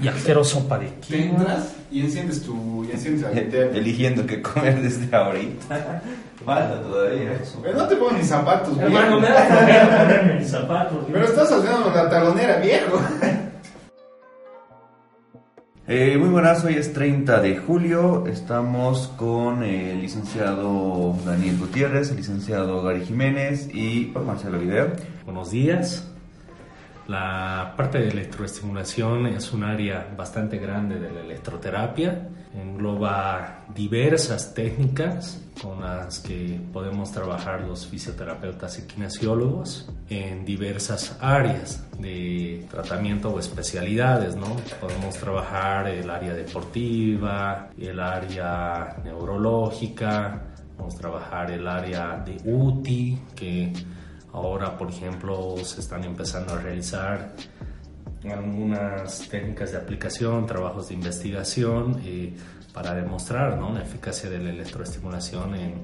Ya quiero sopa de Te entras y enciendes tu. Y enciendes. Eligiendo qué comer desde ahorita. Falta todavía eso. Pero no te pongo ni zapatos, Hermano, me viejo. da flojera ponerme mis zapatos. Pero estás haciendo la talonera, viejo. Eh, muy buenas, hoy es 30 de julio. Estamos con el licenciado Daniel Gutiérrez, el licenciado Gary Jiménez y Marcelo Video. Buenos días. La parte de electroestimulación es un área bastante grande de la electroterapia. Engloba diversas técnicas con las que podemos trabajar los fisioterapeutas y kinesiólogos en diversas áreas de tratamiento o especialidades, ¿no? Podemos trabajar el área deportiva, el área neurológica, podemos trabajar el área de UTI, que Ahora, por ejemplo, se están empezando a realizar algunas técnicas de aplicación, trabajos de investigación eh, para demostrar ¿no? la eficacia de la electroestimulación en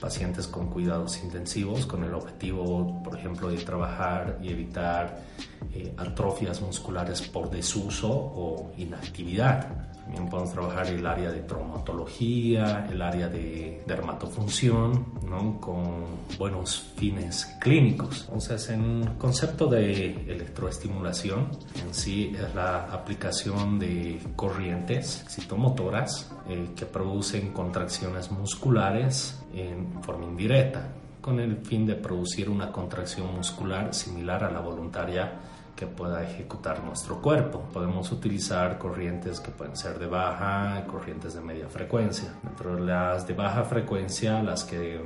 pacientes con cuidados intensivos con el objetivo, por ejemplo, de trabajar y evitar eh, atrofias musculares por desuso o inactividad. También podemos trabajar el área de traumatología, el área de dermatofunción, ¿no? con buenos fines clínicos. Entonces, en concepto de electroestimulación, en sí es la aplicación de corrientes citomotoras eh, que producen contracciones musculares en forma indirecta, con el fin de producir una contracción muscular similar a la voluntaria que pueda ejecutar nuestro cuerpo. Podemos utilizar corrientes que pueden ser de baja, corrientes de media frecuencia. Dentro de las de baja frecuencia, las que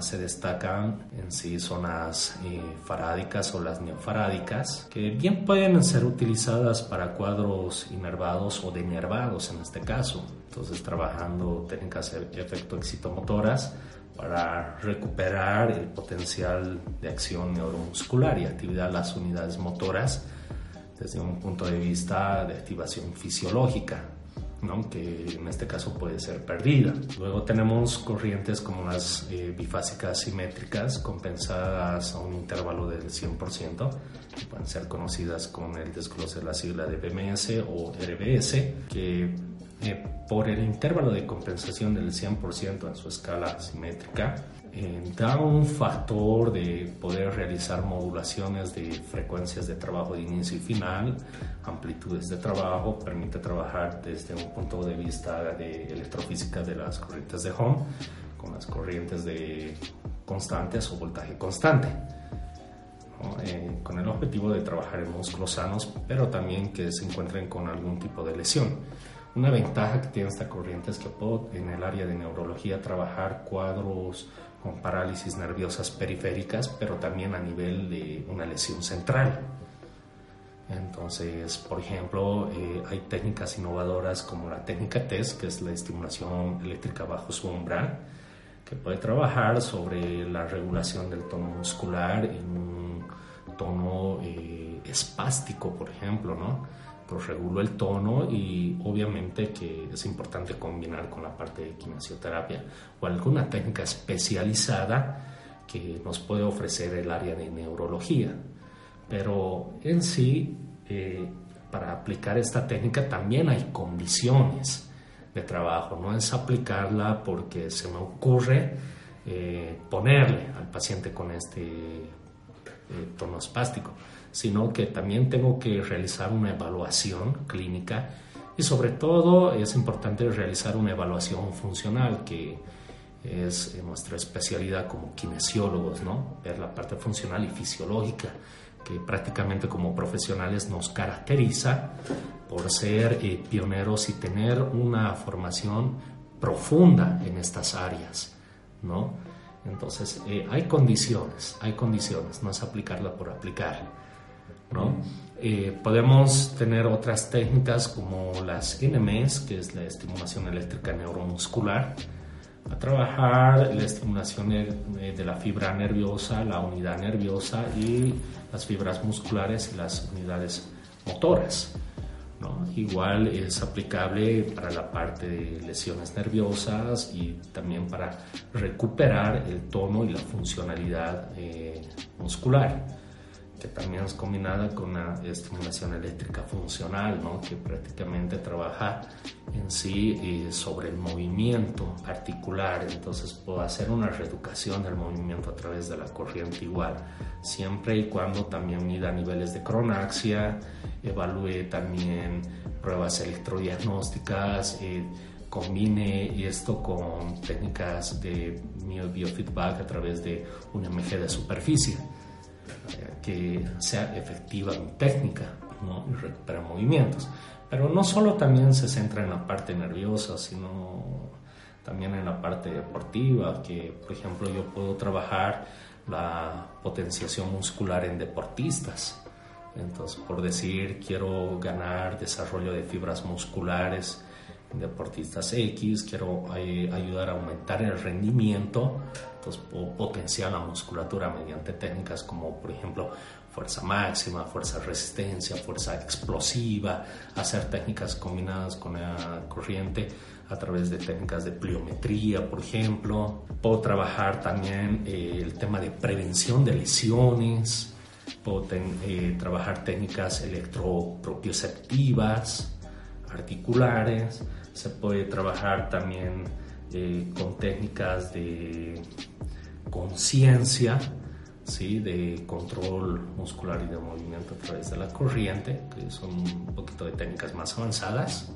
se destacan en sí son las eh, farádicas o las neofarádicas, que bien pueden ser utilizadas para cuadros inervados o denervados en este caso. Entonces, trabajando técnicas de efecto excitomotoras, para recuperar el potencial de acción neuromuscular y actividad las unidades motoras desde un punto de vista de activación fisiológica, ¿no? que en este caso puede ser perdida. Luego tenemos corrientes como las eh, bifásicas simétricas compensadas a un intervalo del 100%, que pueden ser conocidas con el desglose de la sigla de BMS o RBS, que eh, por el intervalo de compensación del 100% en su escala simétrica, da un factor de poder realizar modulaciones de frecuencias de trabajo de inicio y final, amplitudes de trabajo, permite trabajar desde un punto de vista de electrofísica de las corrientes de Home con las corrientes de constantes o voltaje constante. ¿no? Eh, con el objetivo de trabajar en músculos sanos, pero también que se encuentren con algún tipo de lesión. Una ventaja que tiene esta corriente es que puedo en el área de neurología trabajar cuadros con parálisis nerviosas periféricas, pero también a nivel de una lesión central. Entonces, por ejemplo, eh, hay técnicas innovadoras como la técnica TES, que es la estimulación eléctrica bajo su umbral, que puede trabajar sobre la regulación del tono muscular en un tono eh, espástico, por ejemplo, ¿no? Pues regulo el tono y obviamente que es importante combinar con la parte de kinesioterapia o alguna técnica especializada que nos puede ofrecer el área de neurología. Pero en sí, eh, para aplicar esta técnica también hay condiciones de trabajo, no es aplicarla porque se me ocurre eh, ponerle al paciente con este eh, tono espástico, sino que también tengo que realizar una evaluación clínica y sobre todo es importante realizar una evaluación funcional que es nuestra especialidad como kinesiólogos, ¿no? Ver la parte funcional y fisiológica que prácticamente como profesionales nos caracteriza por ser eh, pioneros y tener una formación profunda en estas áreas, ¿no? Entonces, eh, hay condiciones, hay condiciones, no es aplicarla por aplicar, Eh, podemos tener otras técnicas como las NMS, que es la estimulación eléctrica neuromuscular, a trabajar la estimulación eh, de la fibra nerviosa, la unidad nerviosa y las fibras musculares y las unidades motoras. Igual es aplicable para la parte de lesiones nerviosas y también para recuperar el tono y la funcionalidad eh, muscular que también es combinada con una estimulación eléctrica funcional, ¿no? que prácticamente trabaja en sí eh, sobre el movimiento articular, entonces puedo hacer una reeducación del movimiento a través de la corriente igual, siempre y cuando también mida niveles de cronaxia, evalúe también pruebas electrodiagnósticas, eh, combine esto con técnicas de biofeedback a través de un MG de superficie que sea efectiva mi técnica ¿no? y recupera movimientos. Pero no solo también se centra en la parte nerviosa, sino también en la parte deportiva, que por ejemplo yo puedo trabajar la potenciación muscular en deportistas. Entonces, por decir, quiero ganar desarrollo de fibras musculares deportistas X, quiero eh, ayudar a aumentar el rendimiento entonces puedo potenciar la musculatura mediante técnicas como por ejemplo fuerza máxima, fuerza resistencia, fuerza explosiva, hacer técnicas combinadas con la corriente a través de técnicas de pliometría, por ejemplo. Puedo trabajar también eh, el tema de prevención de lesiones, puedo eh, trabajar técnicas electropropioceptivas, articulares, se puede trabajar también eh, con técnicas de conciencia, ¿sí? de control muscular y de movimiento a través de la corriente, que son un poquito de técnicas más avanzadas,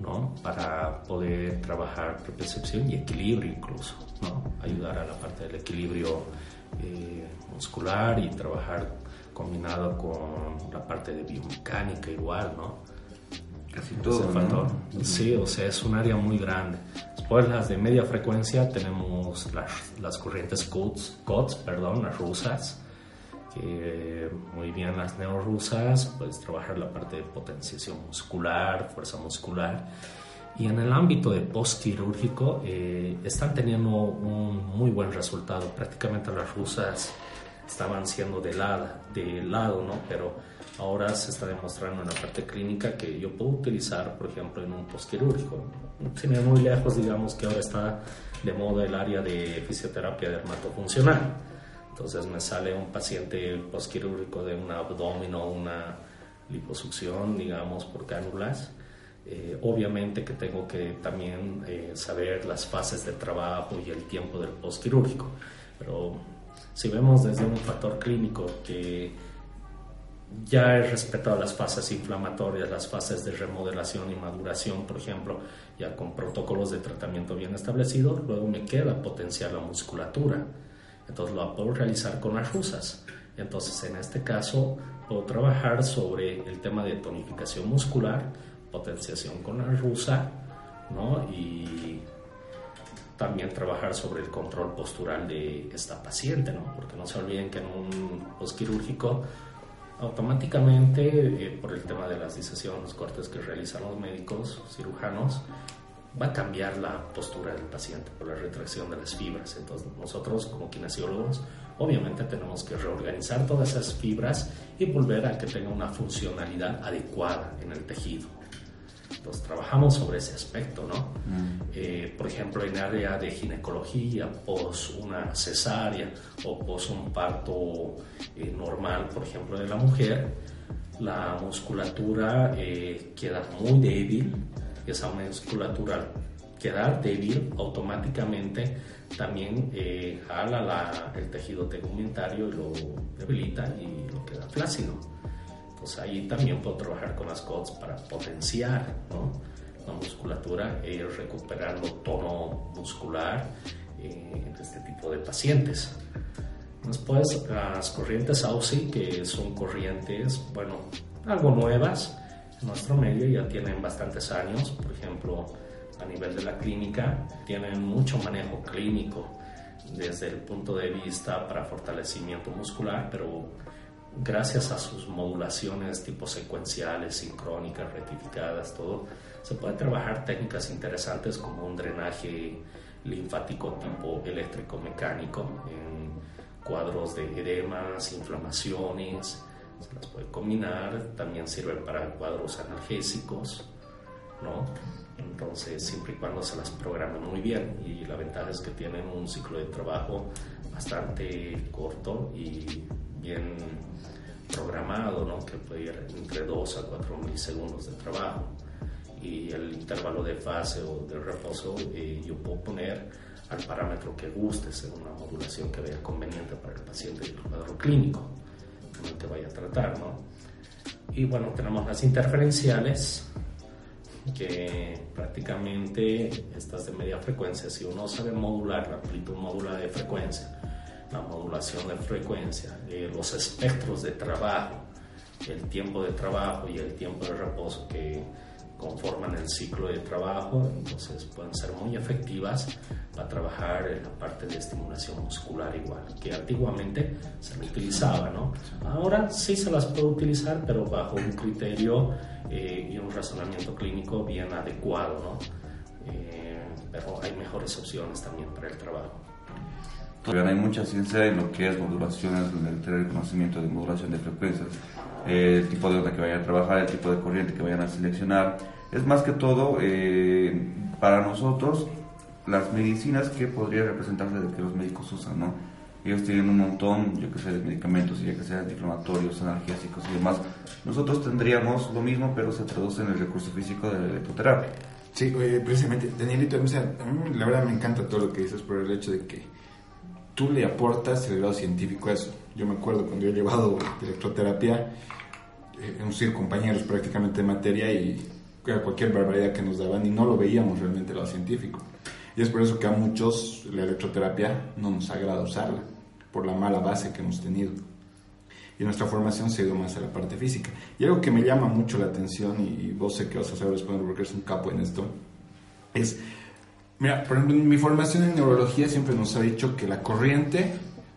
¿no? para poder trabajar percepción y equilibrio incluso, ¿no? ayudar a la parte del equilibrio eh, muscular y trabajar combinado con la parte de biomecánica igual, ¿no? Casi todo. Sí, o sea, es un área muy grande. Después las de media frecuencia tenemos las, las corrientes COTS, perdón, las rusas, que muy bien las neorusas, puedes trabajar la parte de potenciación muscular, fuerza muscular. Y en el ámbito de postquirúrgico eh, están teniendo un muy buen resultado. Prácticamente las rusas estaban siendo de lado, de lado ¿no? Pero ahora se está demostrando en la parte clínica que yo puedo utilizar, por ejemplo, en un postquirúrgico. Sin ir muy lejos, digamos que ahora está de moda el área de fisioterapia dermatofuncional. Entonces me sale un paciente postquirúrgico de un abdomen o una liposucción, digamos, por cánulas. Eh, obviamente que tengo que también eh, saber las fases de trabajo y el tiempo del postquirúrgico. Pero si vemos desde un factor clínico que ya he respetado las fases inflamatorias, las fases de remodelación y maduración, por ejemplo, ya con protocolos de tratamiento bien establecidos, luego me queda potenciar la musculatura. Entonces lo puedo realizar con las rusas. Entonces en este caso puedo trabajar sobre el tema de tonificación muscular, potenciación con la rusa, ¿no? Y también trabajar sobre el control postural de esta paciente, ¿no? Porque no se olviden que en un postquirúrgico automáticamente eh, por el tema de las disecciones, los cortes que realizan los médicos cirujanos, va a cambiar la postura del paciente por la retracción de las fibras. Entonces nosotros como kinesiólogos obviamente tenemos que reorganizar todas esas fibras y volver a que tenga una funcionalidad adecuada en el tejido. Entonces trabajamos sobre ese aspecto, ¿no? Mm. Eh, por ejemplo, en área de ginecología, pos una cesárea o pos un parto eh, normal, por ejemplo, de la mujer, la musculatura eh, queda muy débil esa musculatura quedar débil automáticamente también jala el tejido tegumentario y lo debilita y lo queda flácido pues ahí también puedo trabajar con las CODs para potenciar la musculatura y recuperar el tono muscular eh, en este tipo de pacientes. Después, las corrientes AUSI, que son corrientes, bueno, algo nuevas en nuestro medio, ya tienen bastantes años, por ejemplo, a nivel de la clínica, tienen mucho manejo clínico desde el punto de vista para fortalecimiento muscular, pero gracias a sus modulaciones tipo secuenciales, sincrónicas, rectificadas, todo, se puede trabajar técnicas interesantes como un drenaje linfático tipo eléctrico-mecánico en cuadros de edemas, inflamaciones, se las puede combinar, también sirve para cuadros analgésicos, ¿no? Entonces, siempre y cuando se las programe muy bien, y la ventaja es que tienen un ciclo de trabajo bastante corto y bien programado, ¿no? que puede ir entre 2 a 4 milisegundos de trabajo. Y el intervalo de fase o de reposo eh, yo puedo poner al parámetro que guste, según la modulación que vea conveniente para el paciente y el cuadro clínico con el que vaya a tratar. ¿no? Y bueno, tenemos las interferenciales, que prácticamente estas de media frecuencia, si uno sabe modular la amplitud módula de frecuencia, la modulación de frecuencia, eh, los espectros de trabajo, el tiempo de trabajo y el tiempo de reposo que conforman el ciclo de trabajo, entonces pueden ser muy efectivas para trabajar en la parte de estimulación muscular igual, que antiguamente se utilizaba, ¿no? Ahora sí se las puede utilizar, pero bajo un criterio eh, y un razonamiento clínico bien adecuado, ¿no? Eh, pero hay mejores opciones también para el trabajo. Todavía hay mucha ciencia en lo que es modulaciones, el conocimiento de modulación de frecuencias, el tipo de onda que vayan a trabajar, el tipo de corriente que vayan a seleccionar. Es más que todo eh, para nosotros las medicinas que podría representarse de que los médicos usan, ¿no? Ellos tienen un montón, yo que sé, de medicamentos, ya que sean antiinflamatorios, analgésicos y demás. Nosotros tendríamos lo mismo, pero se traduce en el recurso físico de la electroterapia. Sí, precisamente, Danielito, la verdad me encanta todo lo que dices por el hecho de que tú le aportas el grado científico a eso. Yo me acuerdo cuando yo he llevado electroterapia, eh, hemos sido compañeros prácticamente de materia y cualquier barbaridad que nos daban y no lo veíamos realmente lo científico. Y es por eso que a muchos la electroterapia no nos agrada usarla, por la mala base que hemos tenido. Y nuestra formación se ha ido más a la parte física. Y algo que me llama mucho la atención, y vos sé que vas a saber después porque eres un capo en esto, es Mira, por ejemplo, mi formación en neurología siempre nos ha dicho que la corriente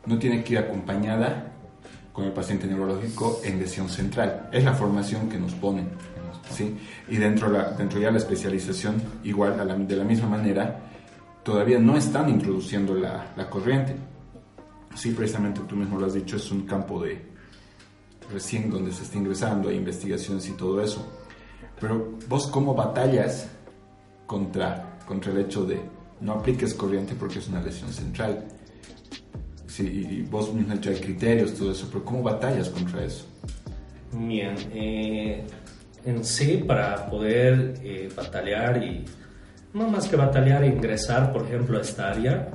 no tiene que ir acompañada con el paciente neurológico en lesión central. Es la formación que nos ponen. ¿sí? Y dentro, la, dentro ya la especialización, igual de la misma manera, todavía no están introduciendo la, la, corriente. Sí, precisamente tú mismo lo has dicho, es un campo de recién donde se está ingresando, hay investigaciones y todo eso. Pero vos cómo batallas contra contra el hecho de no apliques corriente porque es una lesión central. Sí, vos mismo hay criterios, todo eso, pero ¿cómo batallas contra eso? Bien, eh, en sí, para poder eh, batallar y no más que batallar ingresar, por ejemplo, a esta área,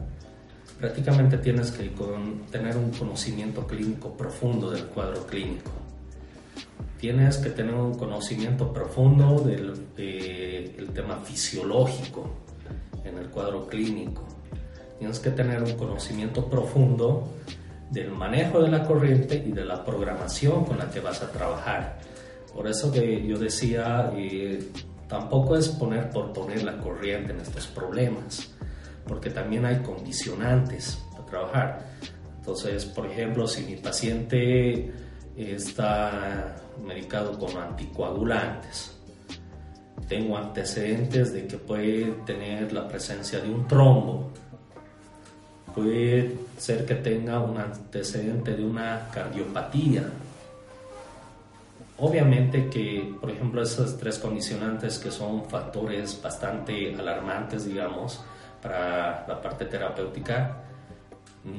prácticamente tienes que tener un conocimiento clínico profundo del cuadro clínico. Tienes que tener un conocimiento profundo del el tema fisiológico en el cuadro clínico. Tienes que tener un conocimiento profundo del manejo de la corriente y de la programación con la que vas a trabajar. Por eso que yo decía, eh, tampoco es poner por poner la corriente en estos problemas, porque también hay condicionantes para trabajar. Entonces, por ejemplo, si mi paciente está medicado con anticoagulantes, tengo antecedentes de que puede tener la presencia de un trombo, puede ser que tenga un antecedente de una cardiopatía. Obviamente que, por ejemplo, esos tres condicionantes que son factores bastante alarmantes, digamos, para la parte terapéutica,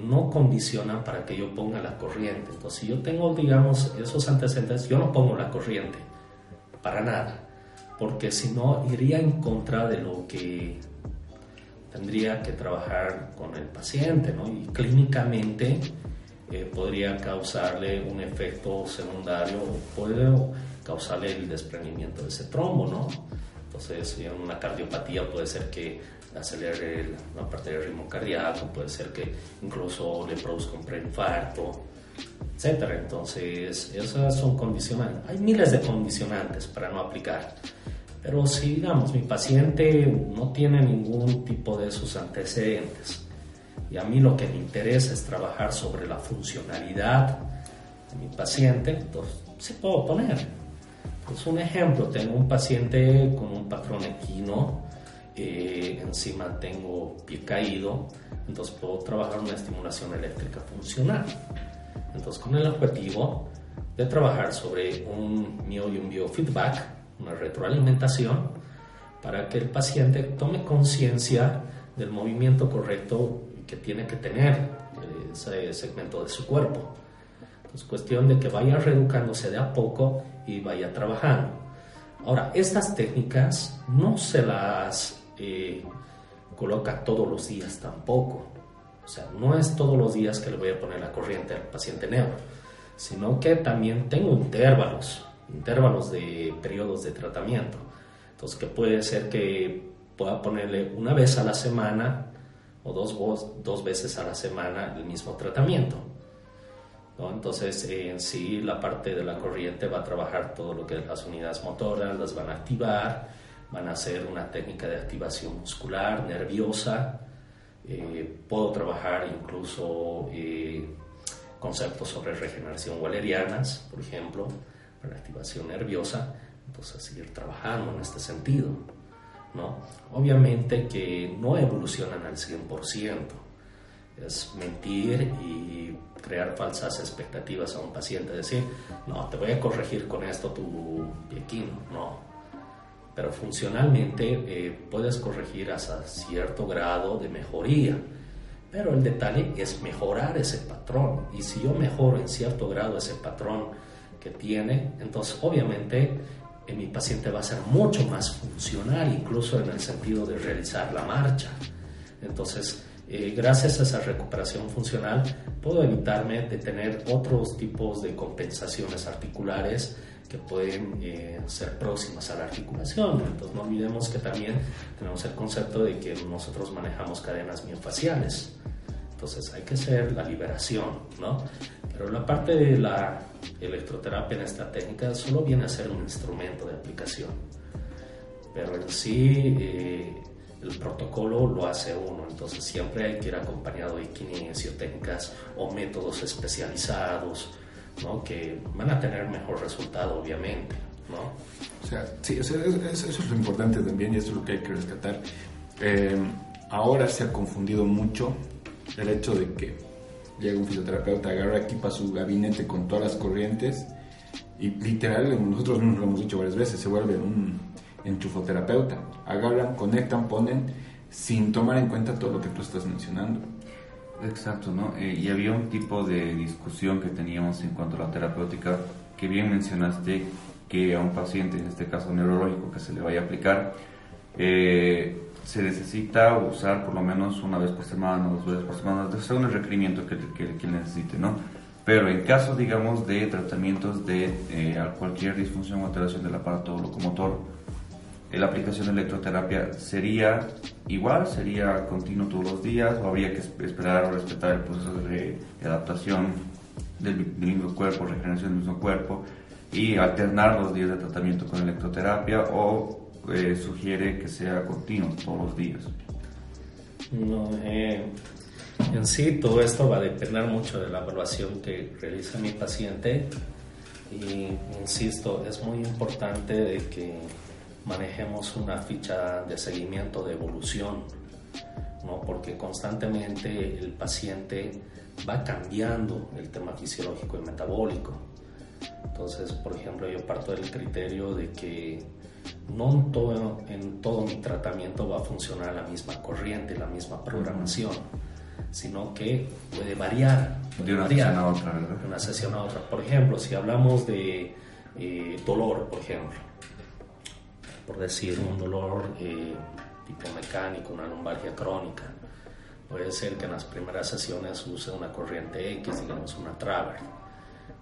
no condicionan para que yo ponga la corriente. Entonces, si yo tengo, digamos, esos antecedentes, yo no pongo la corriente, para nada porque si no iría en contra de lo que tendría que trabajar con el paciente, ¿no? Y clínicamente eh, podría causarle un efecto secundario, puede causarle el desprendimiento de ese trombo, ¿no? Entonces, en una cardiopatía puede ser que acelere la parte del ritmo cardíaco, puede ser que incluso le produzca un preinfarto, etcétera. Entonces, esas son condicionantes. Hay miles de condicionantes para no aplicar. Pero si, digamos, mi paciente no tiene ningún tipo de sus antecedentes y a mí lo que me interesa es trabajar sobre la funcionalidad mi paciente, entonces se puedo poner. Pues un ejemplo, tengo un paciente con un patrón equino, eh, encima tengo pie caído, entonces puedo trabajar una estimulación eléctrica funcional. Entonces con el objetivo de trabajar sobre un mio y un biofeedback, una retroalimentación, para que el paciente tome conciencia del movimiento correcto que tiene que tener eh, ese segmento de su cuerpo. Es cuestión de que vaya reeducándose de a poco y vaya trabajando. Ahora, estas técnicas no se las eh, coloca todos los días tampoco. O sea, no es todos los días que le voy a poner la corriente al paciente neuro, sino que también tengo intervalos, intervalos de periodos de tratamiento. Entonces, que puede ser que pueda ponerle una vez a la semana o dos, dos veces a la semana el mismo tratamiento. Entonces, en sí, la parte de la corriente va a trabajar todo lo que es las unidades motoras, las van a activar, van a hacer una técnica de activación muscular, nerviosa. Eh, puedo trabajar incluso eh, conceptos sobre regeneración walerianas, por ejemplo, para activación nerviosa. Entonces, seguir trabajando en este sentido. ¿no? Obviamente que no evolucionan al 100%. Es mentir y crear falsas expectativas a un paciente, decir, no, te voy a corregir con esto tu piequino, no. Pero funcionalmente eh, puedes corregir hasta cierto grado de mejoría. Pero el detalle es mejorar ese patrón. Y si yo mejoro en cierto grado ese patrón que tiene, entonces obviamente eh, mi paciente va a ser mucho más funcional, incluso en el sentido de realizar la marcha. Entonces, eh, gracias a esa recuperación funcional puedo evitarme de tener otros tipos de compensaciones articulares que pueden eh, ser próximas a la articulación. Entonces no olvidemos que también tenemos el concepto de que nosotros manejamos cadenas miofaciales. Entonces hay que hacer la liberación, ¿no? Pero la parte de la electroterapia en esta técnica solo viene a ser un instrumento de aplicación. Pero en sí eh, el protocolo lo hace uno, entonces siempre hay que ir acompañado de kinesiotécnicas o métodos especializados, ¿no? que van a tener mejor resultado, obviamente. ¿no? O sea, sí, eso, es lo importante también y eso es lo que hay que rescatar. Eh, ahora se ha confundido mucho el hecho de que llega un fisioterapeuta, agarra, equipa su gabinete con todas las corrientes y literal, nosotros mismos lo hemos dicho varias veces, se vuelve un enchufoterapeuta. Agarran, conectan, ponen sin tomar en cuenta todo lo que tú estás mencionando. Exacto, ¿no? Eh, y había un tipo de discusión que teníamos en cuanto a la terapéutica, que bien mencionaste que a un paciente, en este caso neurológico, que se le vaya a aplicar, eh, se necesita usar por lo menos una vez por semana, dos veces por semana, según el requerimiento que, que, que necesite, ¿no? Pero en caso, digamos, de tratamientos de eh, cualquier disfunción o alteración del aparato locomotor, la aplicación de electroterapia sería igual, sería continuo todos los días o habría que esperar o respetar el proceso de, adaptación del, mismo cuerpo, regeneración del mismo cuerpo y alternar los días de tratamiento con electroterapia o eh, sugiere que sea continuo todos los días. No, eh, en sí todo esto va a depender mucho de la evaluación que realiza mi paciente y insisto, es muy importante de que manejemos una ficha de seguimiento de evolución, ¿no? porque constantemente el paciente va cambiando el tema fisiológico y metabólico. Entonces, por ejemplo, yo parto del criterio de que no en todo, en todo mi tratamiento va a funcionar la misma corriente, la misma programación, sino que puede variar. de una sesión a otra, De una sesión a otra. Por ejemplo, si hablamos de eh, dolor, por ejemplo, por decir, un dolor eh, tipo mecánico, una lumbalgia crónica. Puede ser que en las primeras sesiones use una corriente X, digamos una Traver.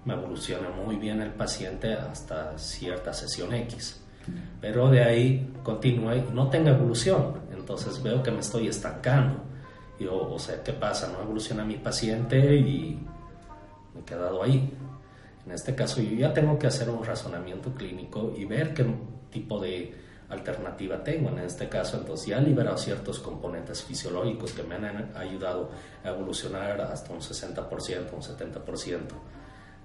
Me evoluciona muy bien el paciente hasta cierta sesión X. Pero de ahí continúe y no tenga evolución. Entonces veo que me estoy estancando. Y, o, sea, ¿qué pasa? No evoluciona mi paciente y me he quedado ahí. En este caso yo ya tengo que hacer un razonamiento clínico y ver qué tipo de alternativa tengo. En este caso, entonces ya he liberado ciertos componentes fisiológicos que me han ayudado a evolucionar hasta un 60%, un 70%.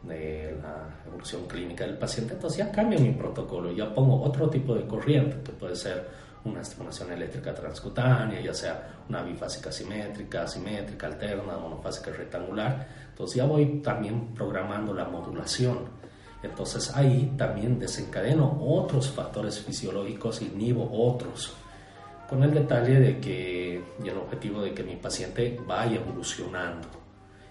de la evolución clínica del paciente, entonces ya cambio mi protocolo, ya pongo otro tipo de corriente, que puede ser una estimulación eléctrica transcutánea, ya sea una bifásica simétrica, simétrica, alterna, monofásica rectangular. Entonces ya voy también programando la modulación. Entonces ahí también desencadeno otros factores fisiológicos, inhibo otros, con el detalle de que, y el objetivo de que mi paciente vaya evolucionando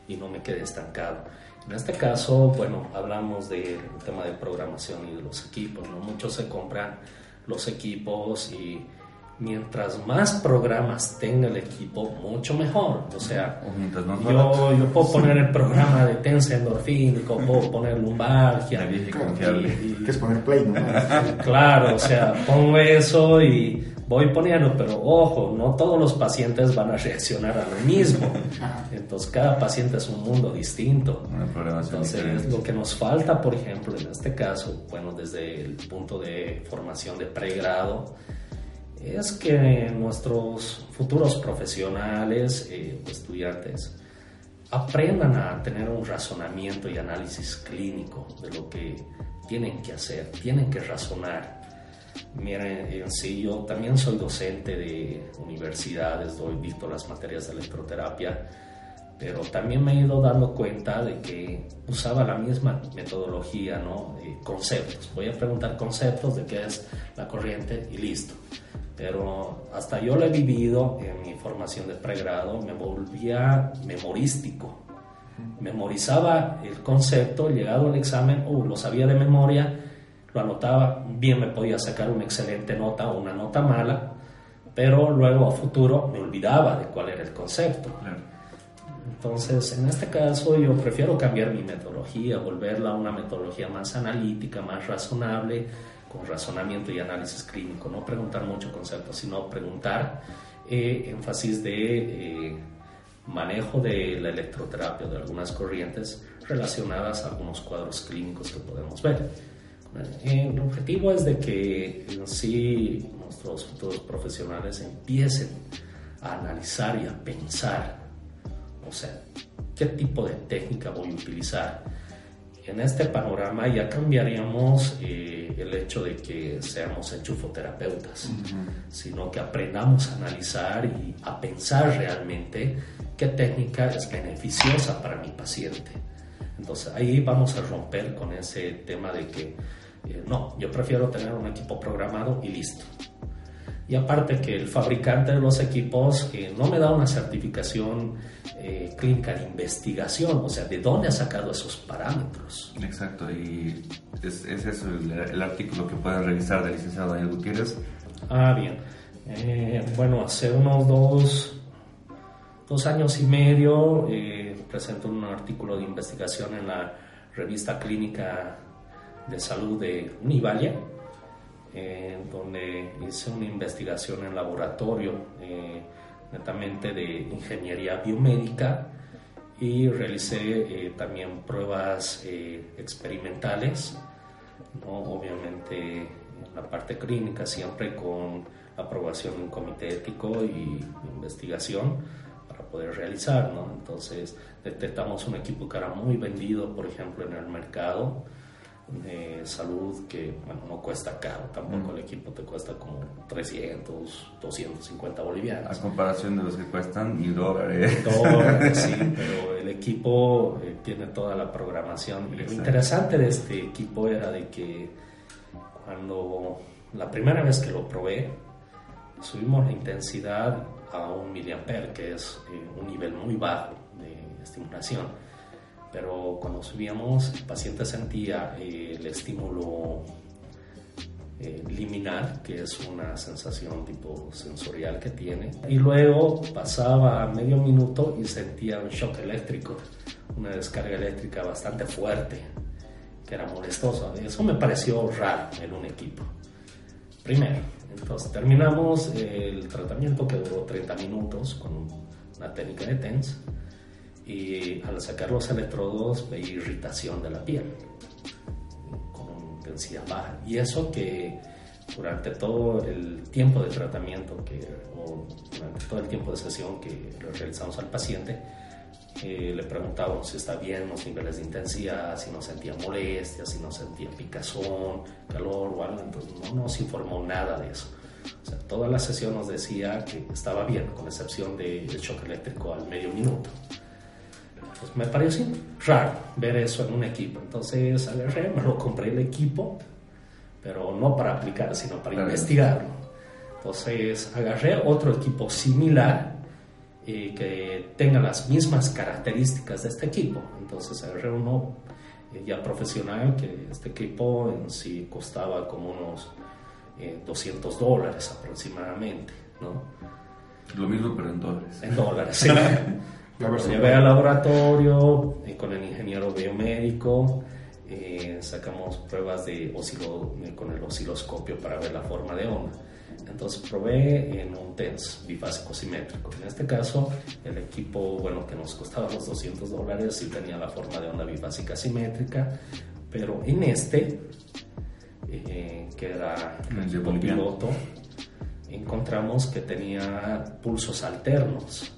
y no me quede estancado. En este caso, bueno, hablamos del tema de programación y de los equipos, ¿no? Muchos se compran los equipos y mientras más programas tenga el equipo, mucho mejor. O sea, yo, yo, puedo poner el programa de tensa endorfínico, puedo poner lumbalgia. Y, que es poner play, ¿no? Claro, o sea, pongo eso y voy poniendo, pero ojo, no todos los pacientes van a reaccionar a lo mismo. Entonces, cada paciente es un mundo distinto. Entonces, lo que nos falta, por ejemplo, en este caso, bueno, desde el punto de formación de pregrado, es que nuestros futuros profesionales, eh, estudiantes, aprendan a tener un razonamiento y análisis clínico de lo que tienen que hacer, tienen que razonar. Miren, en sí, yo también soy docente de universidades, doy visto las materias de electroterapia, pero también me he ido dando cuenta de que usaba la misma metodología, ¿no? conceptos. Voy a preguntar conceptos de qué es la corriente y listo pero hasta yo lo he vivido en mi formación de pregrado, me volvía memorístico. Memorizaba el concepto, llegado al examen, uh, lo sabía de memoria, lo anotaba, bien me podía sacar una excelente nota o una nota mala, pero luego a futuro me olvidaba de cuál era el concepto. Entonces, en este caso yo prefiero cambiar mi metodología, volverla a una metodología más analítica, más razonable, con razonamiento y análisis clínico, no preguntar mucho conceptos, sino preguntar eh, énfasis de eh, manejo de la electroterapia de algunas corrientes relacionadas a algunos cuadros clínicos que podemos ver. Eh, el objetivo es de que en sí nuestros futuros profesionales empiecen a analizar y a pensar, o sea, qué tipo de técnica voy a utilizar en este panorama ya cambiaríamos eh, el hecho de que seamos enchufoterapeutas, sino que aprendamos a analizar y a pensar realmente qué técnica es beneficiosa para mi paciente. Entonces ahí vamos a romper con ese tema de que eh, no, yo prefiero tener un equipo programado y listo. Y aparte que el fabricante de los equipos eh, no me da una certificación eh, clínica de investigación, o sea, ¿de dónde ha sacado esos parámetros? Exacto, y es, eso el, artículo que pueden revisar del licenciado Daniel Gutiérrez. Ah, bien. Eh, bueno, hace unos dos, dos años y medio presentó un artículo de investigación en la revista clínica de salud de Univalle eh, donde hice una investigación en laboratorio eh, netamente de ingeniería biomédica y realicé eh, también pruebas experimentales, ¿no? obviamente en la parte clínica siempre con aprobación de un comité ético y investigación para poder realizar, ¿no? Entonces detectamos un equipo que era muy vendido, por ejemplo, en el mercado, de salud que bueno, no cuesta caro, tampoco mm. el equipo te cuesta como 300, 250 bolivianos. A comparación de los que cuestan mil dólares. Dólares, sí, pero el equipo eh, tiene toda la programación. lo interesante de este equipo era de que cuando la primera vez que lo probé, subimos la intensidad a un miliamper, que es eh, un nivel muy bajo de estimulación pero cuando subíamos el paciente sentía eh, el estímulo eh, liminar, que es una sensación tipo sensorial que tiene, y luego pasaba medio minuto y sentía un shock eléctrico, una descarga eléctrica bastante fuerte, que era molestoso. Eso me pareció raro en un equipo. Primero, entonces terminamos el tratamiento que duró 30 minutos con una técnica de TENS y al sacar los electrodos veía irritación de la piel con intensidad baja. Y eso que durante todo el tiempo de tratamiento que, o durante todo el tiempo de sesión que realizamos al paciente, Eh, le preguntábamos si está bien los niveles de intensidad, si no sentía molestia, si no sentía picazón, calor o algo. Entonces no nos informó nada de eso. O sea, toda la sesión nos decía que estaba bien, con excepción del shock eléctrico al medio minuto. Pues me pareció raro ver eso en un equipo. Entonces agarré, me lo compré el equipo, pero no para aplicar, sino para investigarlo. Entonces agarré otro equipo similar y que tenga las mismas características de este equipo. Entonces agarré uno eh, ya profesional, que este equipo en sí costaba como unos 200 eh, dólares aproximadamente, ¿no? Lo mismo pero en dólares. En dólares, sí. Lo llevé al laboratorio eh, con el ingeniero biomédico, eh, sacamos pruebas de oscilo, con el osciloscopio para ver la forma de onda. Entonces probé en un TENS bifásico simétrico. En este caso, el equipo, bueno, que nos costaba los 200 dólares, sí tenía la forma de onda bifásica simétrica, pero en este, eh, que era el piloto, encontramos que tenía pulsos alternos.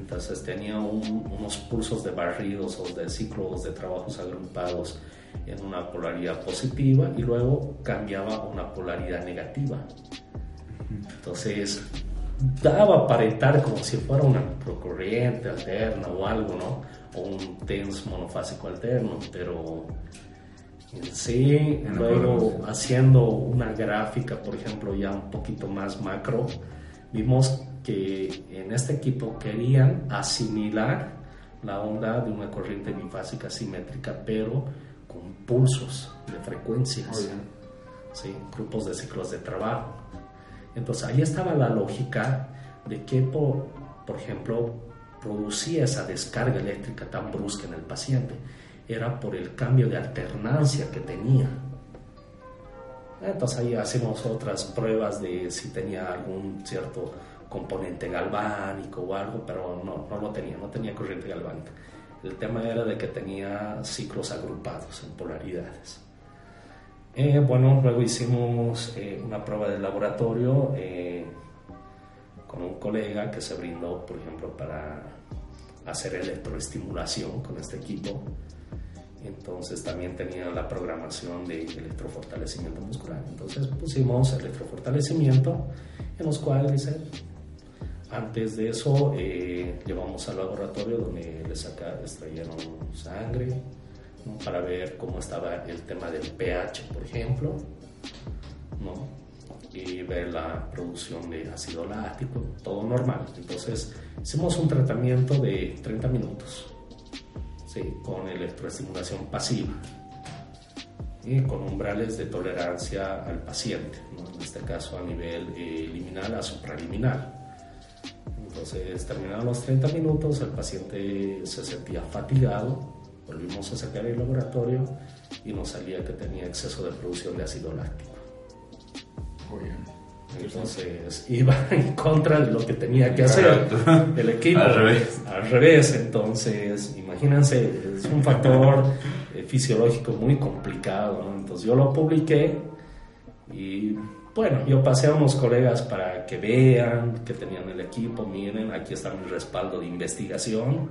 Entonces tenía unos pulsos de barridos o de ciclos de trabajos agrupados en una polaridad positiva y luego cambiaba a una polaridad negativa. Entonces daba para aparentar como si fuera una procorriente alterna o algo, ¿no? O un TENS monofásico alterno, pero sí, luego haciendo una gráfica, por ejemplo, ya un poquito más macro, vimos que en este equipo querían asimilar la onda de una corriente bifásica simétrica, pero con pulsos de frecuencias, ¿sí? grupos de ciclos de trabajo. Entonces ahí estaba la lógica de que, por, por ejemplo, producía esa descarga eléctrica tan brusca en el paciente. Era por el cambio de alternancia que tenía. Entonces ahí hacemos otras pruebas de si tenía algún cierto componente galvánico o algo, pero no, no lo tenía, no tenía corriente galvánica. El tema era de que tenía ciclos agrupados en polaridades. Eh, bueno, luego hicimos eh, una prueba de laboratorio eh, con un colega que se brindó, por ejemplo, para hacer electroestimulación con este equipo. Entonces también tenía la programación de electrofortalecimiento muscular. Entonces pusimos electrofortalecimiento, en los cuales dice, antes de eso, eh, llevamos al laboratorio donde le saca, extrayeron sangre para ver cómo estaba el tema del pH, por ejemplo, ¿no? y ver la producción de ácido láctico, todo normal. Entonces, hicimos un tratamiento de 30 minutos con electroestimulación pasiva y con umbrales de tolerancia al paciente, en este caso a nivel eh, liminal a supraliminal. Entonces, terminaron los 30 minutos, el paciente se sentía fatigado, volvimos a sacar el laboratorio y nos salía que tenía exceso de producción de ácido láctico. Entonces iba en contra de lo que tenía que hacer el equipo. Al revés. Al revés, entonces imagínense, es un factor eh, fisiológico muy complicado. Entonces yo lo publiqué y bueno, yo pasé a unos colegas para que vean que tenían el equipo, miren, aquí está mi respaldo de investigación,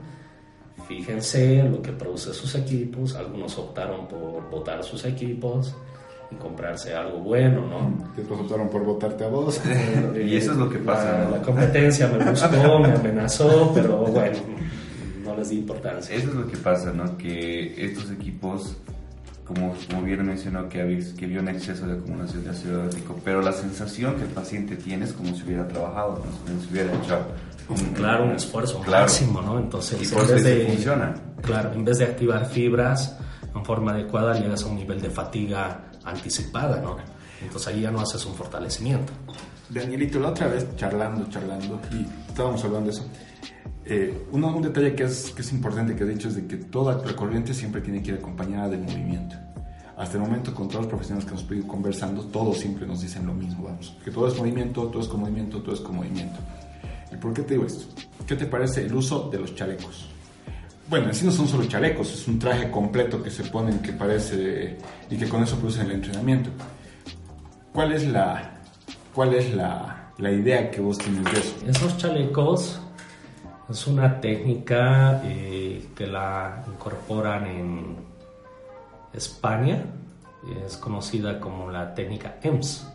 fíjense lo que produce sus equipos, algunos optaron por votar sus equipos y comprarse algo bueno, ¿no? Después optaron por votarte a vos. y eso es lo que pasa. La, competencia me buscó, me amenazó, pero bueno, no les di importancia. Eso es lo que pasa, ¿no? Que estos equipos como, como bien mencionó, que, había, que vio un exceso de acumulación de ácido láctico, pero la sensación que el paciente tiene es como si hubiera trabajado, como si hubiera hecho un, claro, un esfuerzo máximo, ¿no? Entonces, y en vez de, funciona. Claro, en vez de activar fibras en forma adecuada, llegas a un nivel de fatiga anticipada, ¿no? Entonces ahí ya no haces un fortalecimiento. Danielito, la otra vez charlando, charlando, y estábamos hablando de eso. Eh, uno, un detalle que es, que es importante que he dicho es de que toda la corriente siempre tiene que ir acompañada del movimiento. Hasta el momento, con todos los profesionales que hemos podido conversando, todos siempre nos dicen lo mismo, vamos, que todo es movimiento, todo es con movimiento, todo es con movimiento. ¿Y por qué te digo esto? ¿Qué te parece el uso de los chalecos? Bueno, en sí no son solo chalecos, es un traje completo que se ponen que parece y que con eso producen el entrenamiento. ¿Cuál es la, cuál es la, la idea que vos tienes de eso? Esos chalecos Es una técnica eh, que la incorporan en España, es conocida como la técnica EMS.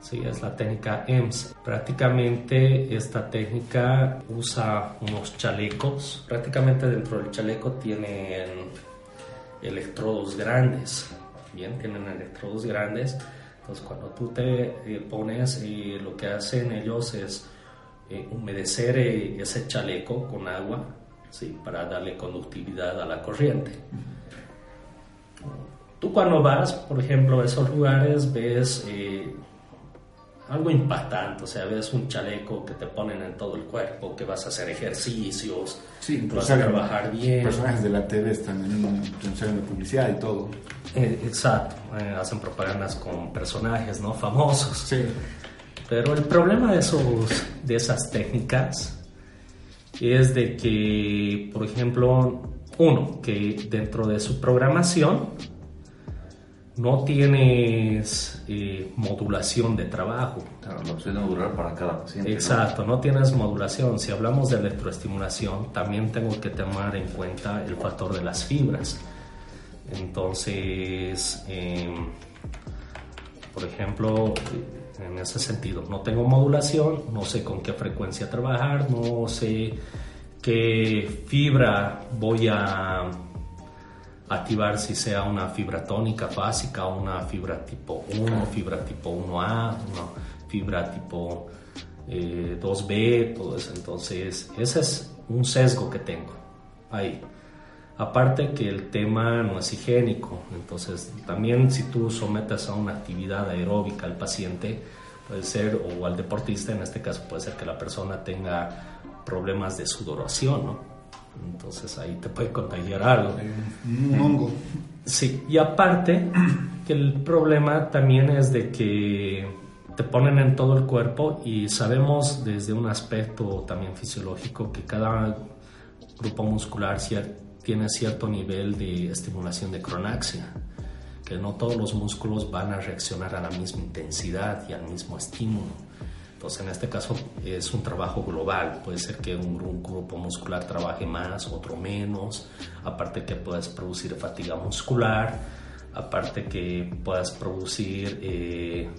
Sí, es la técnica EMS. Prácticamente esta técnica usa unos chalecos. Prácticamente dentro del chaleco tienen electrodos grandes. Bien, tienen electrodos grandes. Entonces cuando tú te eh, pones, y lo que hacen ellos es eh, humedecer eh, ese chaleco con agua, ¿sí? para darle conductividad a la corriente. Tú cuando vas, por ejemplo, a esos lugares, ves algo impactante, o sea, ves un chaleco que te ponen en todo el cuerpo, que vas a hacer ejercicios, sí, vas a trabajar bien. Personajes de la TV están en de publicidad y todo. Eh, exacto, eh, hacen propagandas con personajes no famosos. Sí. Pero el problema de, esos, de esas técnicas es de que, por ejemplo, uno, que dentro de su programación no tienes eh, modulación de trabajo. Claro, la opción modular para cada paciente. Exacto, ¿no? tienes modulación. Si hablamos de electroestimulación, también tengo que tomar en cuenta el factor de las fibras. Entonces, em, por ejemplo, en ese sentido, no tengo modulación, no sé con qué frecuencia trabajar, no sé qué fibra voy a activar si sea una fibra tónica básica una fibra tipo 1, fibra tipo 1A, una fibra tipo 2B, eh, todo eso. Entonces, ese es un sesgo que tengo ahí. Aparte que el tema no es higiénico, entonces también si tú sometes a una actividad aeróbica al paciente, puede ser, o al deportista, en este caso puede ser que la persona tenga problemas de sudoración, ¿no? Entonces ahí te puede contagiar algo. Un hongo. Sí, y aparte que el problema también es de que te ponen en todo el cuerpo y sabemos desde un aspecto también fisiológico que cada grupo muscular tiene cierto nivel de estimulación de cronaxia, que no todos los músculos van a reaccionar a la misma intensidad y al mismo estímulo. Entonces, en este caso es un trabajo global. Puede ser que un, grupo muscular trabaje más, otro menos. Aparte que puedas producir fatiga muscular. Aparte que puedas producir eh,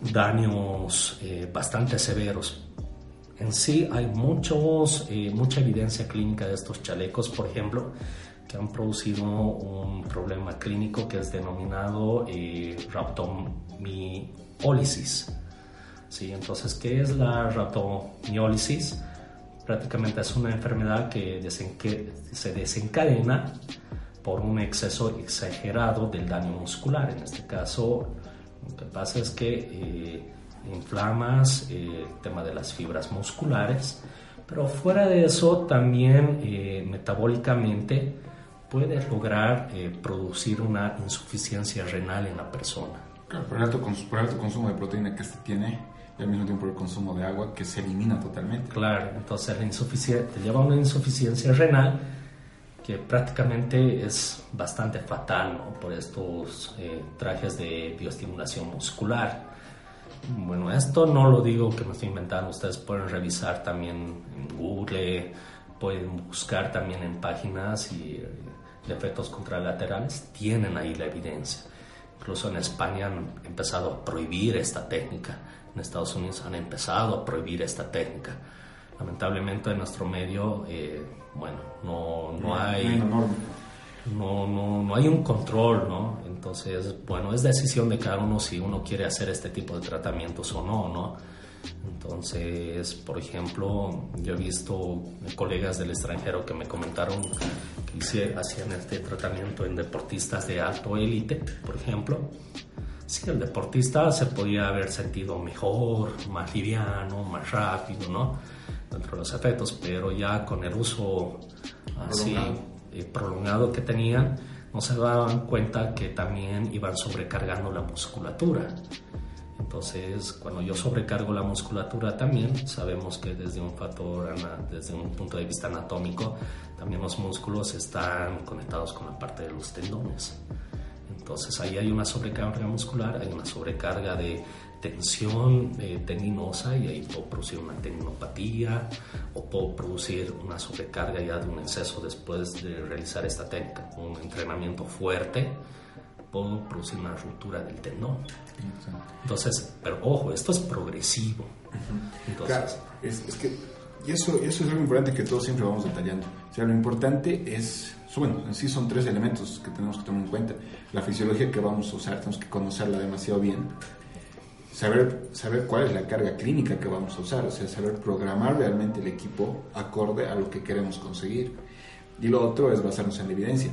daños eh, bastante severos. En sí hay muchos, eh, mucha evidencia clínica de estos chalecos, por ejemplo, que han producido un problema clínico que es denominado rhabdomiólisis ¿sí? Entonces, ¿qué es la ratomiólisis? Prácticamente es una enfermedad que se desencadena por un exceso exagerado del daño muscular. En este caso, lo que pasa es que eh, inflamas eh, el tema de las fibras musculares, pero fuera de eso también eh, metabólicamente puedes lograr producir una insuficiencia renal en la persona. Claro, por el alto, por el alto consumo de proteína que este tiene, y al mismo tiempo el consumo de agua que se elimina totalmente. Claro, entonces la insuficiencia, te lleva a una insuficiencia renal que prácticamente es bastante fatal ¿no? por estos eh, trajes de bioestimulación muscular. Bueno, esto no lo digo que me estoy inventando, ustedes pueden revisar también en Google, pueden buscar también en páginas y eh, de efectos contralaterales, tienen ahí la evidencia. Incluso en España han empezado a prohibir esta técnica en Estados Unidos han empezado a prohibir esta técnica. Lamentablemente en nuestro medio, eh, bueno, no, no hay... No, no, no hay un control, ¿no? Entonces, bueno, es decisión de cada uno si uno quiere hacer este tipo de tratamientos o no, ¿no? Entonces, por ejemplo, yo he visto colegas del extranjero que me comentaron que hacían este tratamiento en deportistas de alto élite, por ejemplo, sí, el deportista se podía haber sentido mejor, más liviano, más rápido, ¿no? Dentro de los efectos, pero ya con el uso así eh, prolongado, que tenían, no se daban cuenta que también iban sobrecargando la musculatura. Entonces, cuando yo sobrecargo la musculatura también, sabemos que desde un factor, desde un punto de vista anatómico, también los músculos están conectados con la parte de los tendones. Entonces ahí hay una sobrecarga muscular, hay una sobrecarga de tensión eh, tendinosa y ahí puedo producir una tendinopatía o puedo producir una sobrecarga ya de un exceso después de realizar esta técnica. Un entrenamiento fuerte puedo producir una ruptura del tendón. Entonces, pero ojo, esto es progresivo. Entonces, es, que y eso, eso es algo importante que todos siempre vamos detallando. O sea, lo importante es, bueno, en sí son tres elementos que tenemos que tomar en cuenta. La fisiología que vamos a usar, tenemos que conocerla demasiado bien. Saber, saber cuál es la carga clínica que vamos a usar, o sea, saber programar realmente el equipo acorde a lo que queremos conseguir. Y lo otro es basarnos en la evidencia.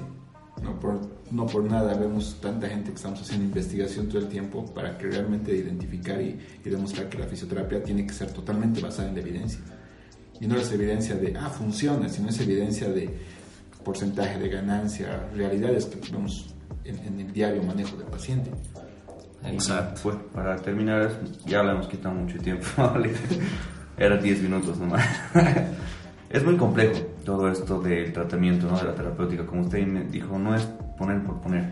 No por, no por nada vemos tanta gente que estamos haciendo investigación todo el tiempo para que realmente identificar y, y demostrar que la fisioterapia tiene que ser totalmente basada en la evidencia. Y no es evidencia de, ah, funciona, sino es evidencia de porcentaje de ganancia, realidades que vemos en, el diario manejo del paciente. Exacto. Pues para terminar, ya le hemos quitado mucho tiempo, Era 10 minutos nomás. es muy complejo todo esto del tratamiento, ¿no? de la terapéutica. Como usted me dijo, no es poner por poner,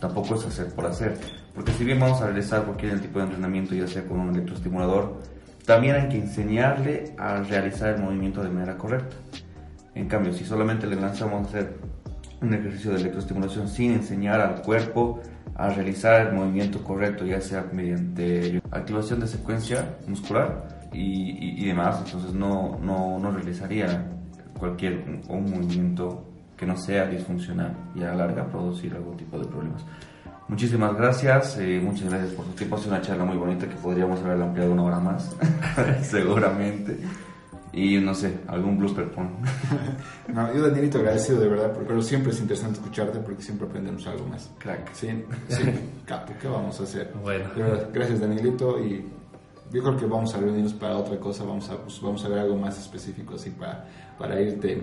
tampoco es hacer por hacer. Porque si bien vamos a realizar cualquier tipo de entrenamiento, ya sea con un electroestimulador, también hay que enseñarle a realizar el movimiento de manera correcta. En cambio, si solamente le lanzamos a hacer un ejercicio de electroestimulación sin enseñar al cuerpo a realizar el movimiento correcto, ya sea mediante activación de secuencia muscular y, demás, entonces no, no, no realizaría cualquier un movimiento que no sea disfuncional y a la larga producir algún tipo de problemas. Muchísimas gracias, eh, muchas gracias por su tiempo. Ha sido una charla muy bonita que podríamos haber ampliado una hora más, seguramente. Y no sé, algún blooper pon. no, yo Danielito agradecido de verdad, porque siempre es interesante escucharte porque siempre aprendemos algo más. Crack. Sí, sí, capo, ¿qué vamos a hacer? Bueno. gracias Danielito y yo creo que vamos a reunirnos para otra cosa, vamos a, pues, vamos a ver algo más específico así para, para irte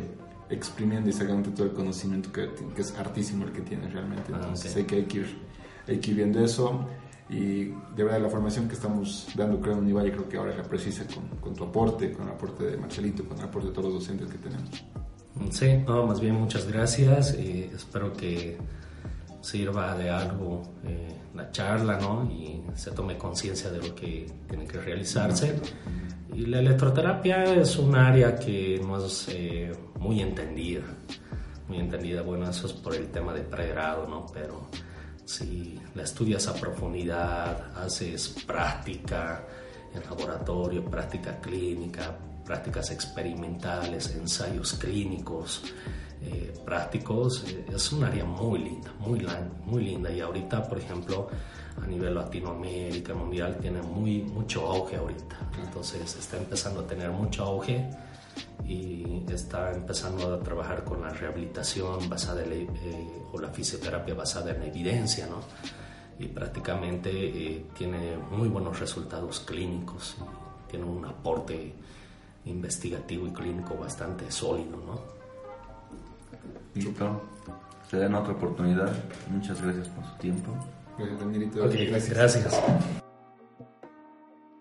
exprimiendo y sacando todo el conocimiento que, que es hartísimo el que tienes realmente. Ah, Entonces hay, que, hay, que ir, hay que ir viendo eso y de verdad la formación que estamos dando creo en Univalle creo que ahora la precisa con, con, tu aporte, con el aporte de Marcelito, con el aporte de todos los docentes que tenemos. Sí, no, más bien muchas gracias y espero que sirva de algo eh, la charla, ¿no? Y se tome conciencia de lo que tiene que realizarse. Y la electroterapia es un área que no es eh, muy entendida, muy entendida. Bueno, eso es por el tema de pregrado, ¿no? Pero si la estudias a profundidad, haces práctica en laboratorio, práctica clínica, prácticas experimentales, ensayos clínicos, eh, prácticos, eh, es un área muy linda, muy, muy linda. Y ahorita, por ejemplo, a nivel Latinoamérica, mundial, tiene muy, mucho auge ahorita. Entonces está empezando a tener mucho auge y está empezando a trabajar con la rehabilitación basada en, eh, o la fisioterapia basada en evidencia, ¿no? Y prácticamente eh, tiene muy buenos resultados clínicos, tiene un aporte investigativo y clínico bastante sólido, ¿no? Listo. Se den otra oportunidad. Muchas gracias por su tiempo. Gracias, gracias.